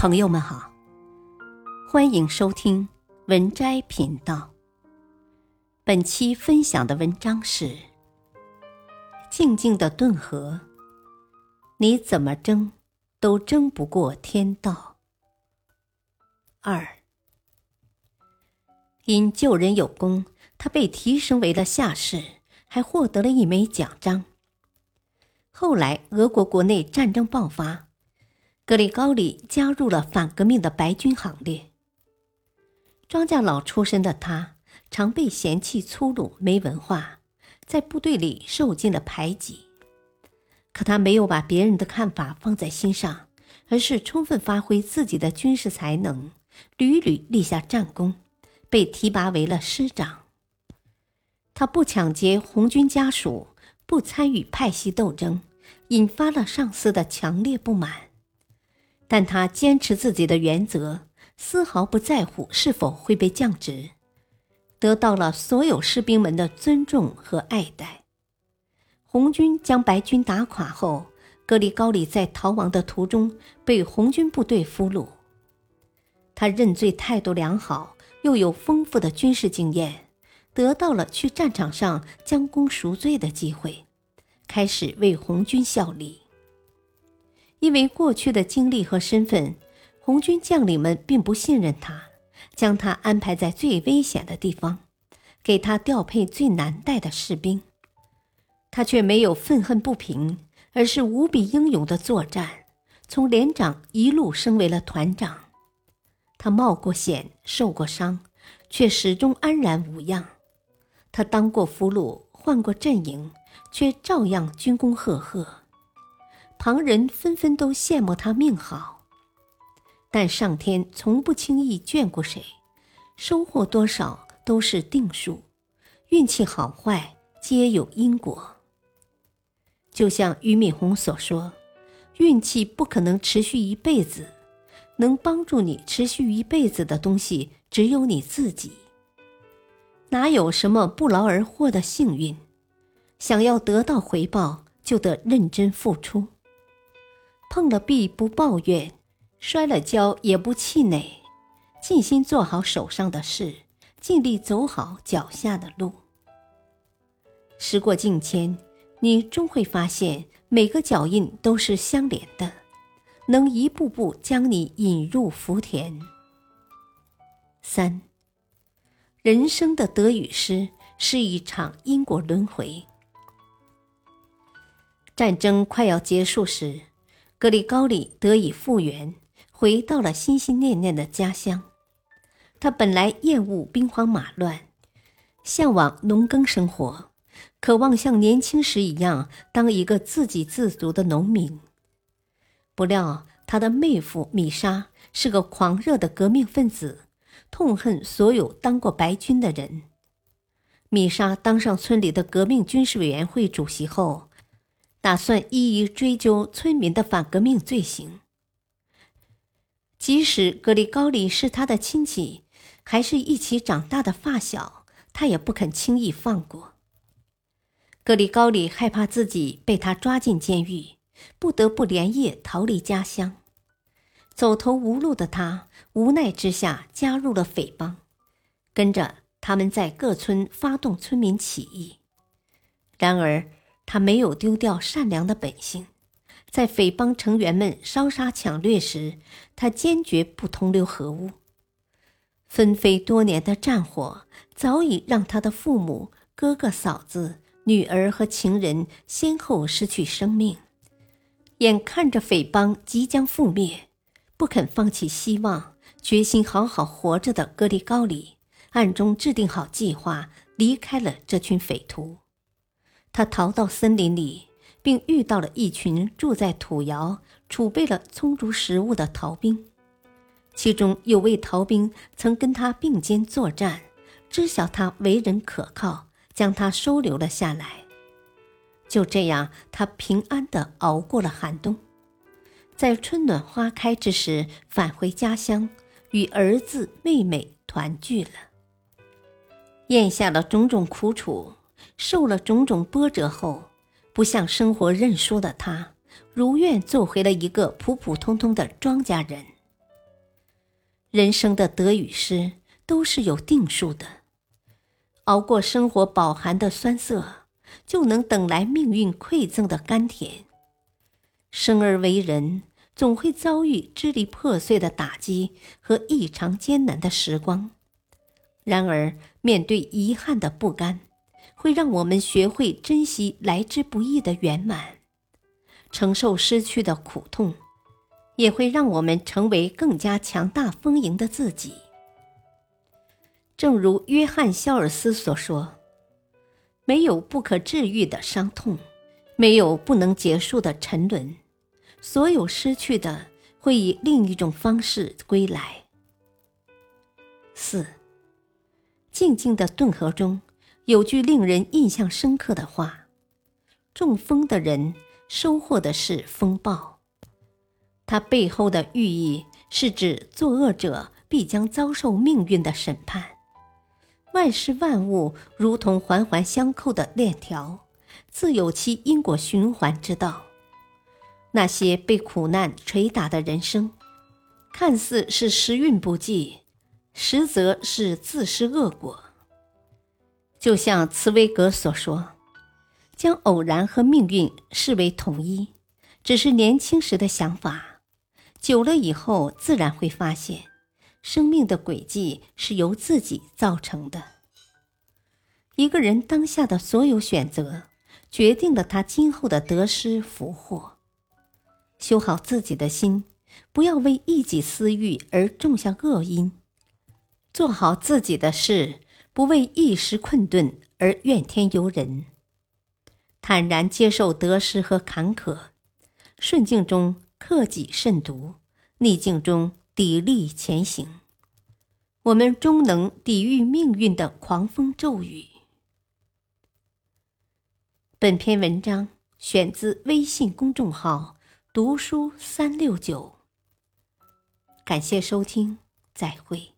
朋友们好，欢迎收听文摘频道。本期分享的文章是《静静的顿河》，你怎么争都争不过天道。二，因救人有功，他被提升为了下士，还获得了一枚奖章。后来，俄国国内战争爆发。格里高里加入了反革命的白军行列。庄稼佬出身的他，常被嫌弃粗鲁、没文化，在部队里受尽了排挤。可他没有把别人的看法放在心上，而是充分发挥自己的军事才能，屡屡立下战功，被提拔为了师长。他不抢劫红军家属，不参与派系斗争，引发了上司的强烈不满。但他坚持自己的原则，丝毫不在乎是否会被降职，得到了所有士兵们的尊重和爱戴。红军将白军打垮后，格里高里在逃亡的途中被红军部队俘虏。他认罪态度良好，又有丰富的军事经验，得到了去战场上将功赎罪的机会，开始为红军效力。因为过去的经历和身份，红军将领们并不信任他，将他安排在最危险的地方，给他调配最难带的士兵。他却没有愤恨不平，而是无比英勇的作战，从连长一路升为了团长。他冒过险，受过伤，却始终安然无恙。他当过俘虏，换过阵营，却照样军功赫赫。旁人纷纷都羡慕他命好，但上天从不轻易眷顾谁，收获多少都是定数，运气好坏皆有因果。就像俞敏洪所说：“运气不可能持续一辈子，能帮助你持续一辈子的东西只有你自己。哪有什么不劳而获的幸运？想要得到回报，就得认真付出。”碰了壁不抱怨，摔了跤也不气馁，尽心做好手上的事，尽力走好脚下的路。时过境迁，你终会发现每个脚印都是相连的，能一步步将你引入福田。三，人生的得与失是一场因果轮回。战争快要结束时。格里高里得以复原，回到了心心念念的家乡。他本来厌恶兵荒马乱，向往农耕生活，渴望像年轻时一样当一个自给自足的农民。不料，他的妹夫米莎是个狂热的革命分子，痛恨所有当过白军的人。米莎当上村里的革命军事委员会主席后。打算一一追究村民的反革命罪行。即使格里高里是他的亲戚，还是一起长大的发小，他也不肯轻易放过。格里高里害怕自己被他抓进监狱，不得不连夜逃离家乡。走投无路的他，无奈之下加入了匪帮，跟着他们在各村发动村民起义。然而，他没有丢掉善良的本性，在匪帮成员们烧杀抢掠时，他坚决不同流合污。纷飞多年的战火早已让他的父母、哥哥、嫂子、女儿和情人先后失去生命。眼看着匪帮即将覆灭，不肯放弃希望，决心好好活着的格里高里，暗中制定好计划，离开了这群匪徒。他逃到森林里，并遇到了一群住在土窑、储备了充足食物的逃兵。其中有位逃兵曾跟他并肩作战，知晓他为人可靠，将他收留了下来。就这样，他平安地熬过了寒冬，在春暖花开之时返回家乡，与儿子妹妹团聚了。咽下了种种苦楚。受了种种波折后，不向生活认输的他，如愿做回了一个普普通通的庄稼人。人生的得与失都是有定数的，熬过生活饱含的酸涩，就能等来命运馈赠的甘甜。生而为人，总会遭遇支离破碎的打击和异常艰难的时光。然而，面对遗憾的不甘，会让我们学会珍惜来之不易的圆满，承受失去的苦痛，也会让我们成为更加强大丰盈的自己。正如约翰·肖尔斯所说：“没有不可治愈的伤痛，没有不能结束的沉沦，所有失去的会以另一种方式归来。”四。静静的顿河中，有句令人印象深刻的话：“中风的人收获的是风暴。”它背后的寓意是指作恶者必将遭受命运的审判。万事万物如同环环相扣的链条，自有其因果循环之道。那些被苦难捶打的人生，看似是时运不济。实则是自食恶果。就像茨威格所说：“将偶然和命运视为统一，只是年轻时的想法。久了以后，自然会发现，生命的轨迹是由自己造成的。一个人当下的所有选择，决定了他今后的得失福祸。修好自己的心，不要为一己私欲而种下恶因。”做好自己的事，不为一时困顿而怨天尤人，坦然接受得失和坎坷，顺境中克己慎独，逆境中砥砺前行，我们终能抵御命运的狂风骤雨。本篇文章选自微信公众号“读书三六九”，感谢收听，再会。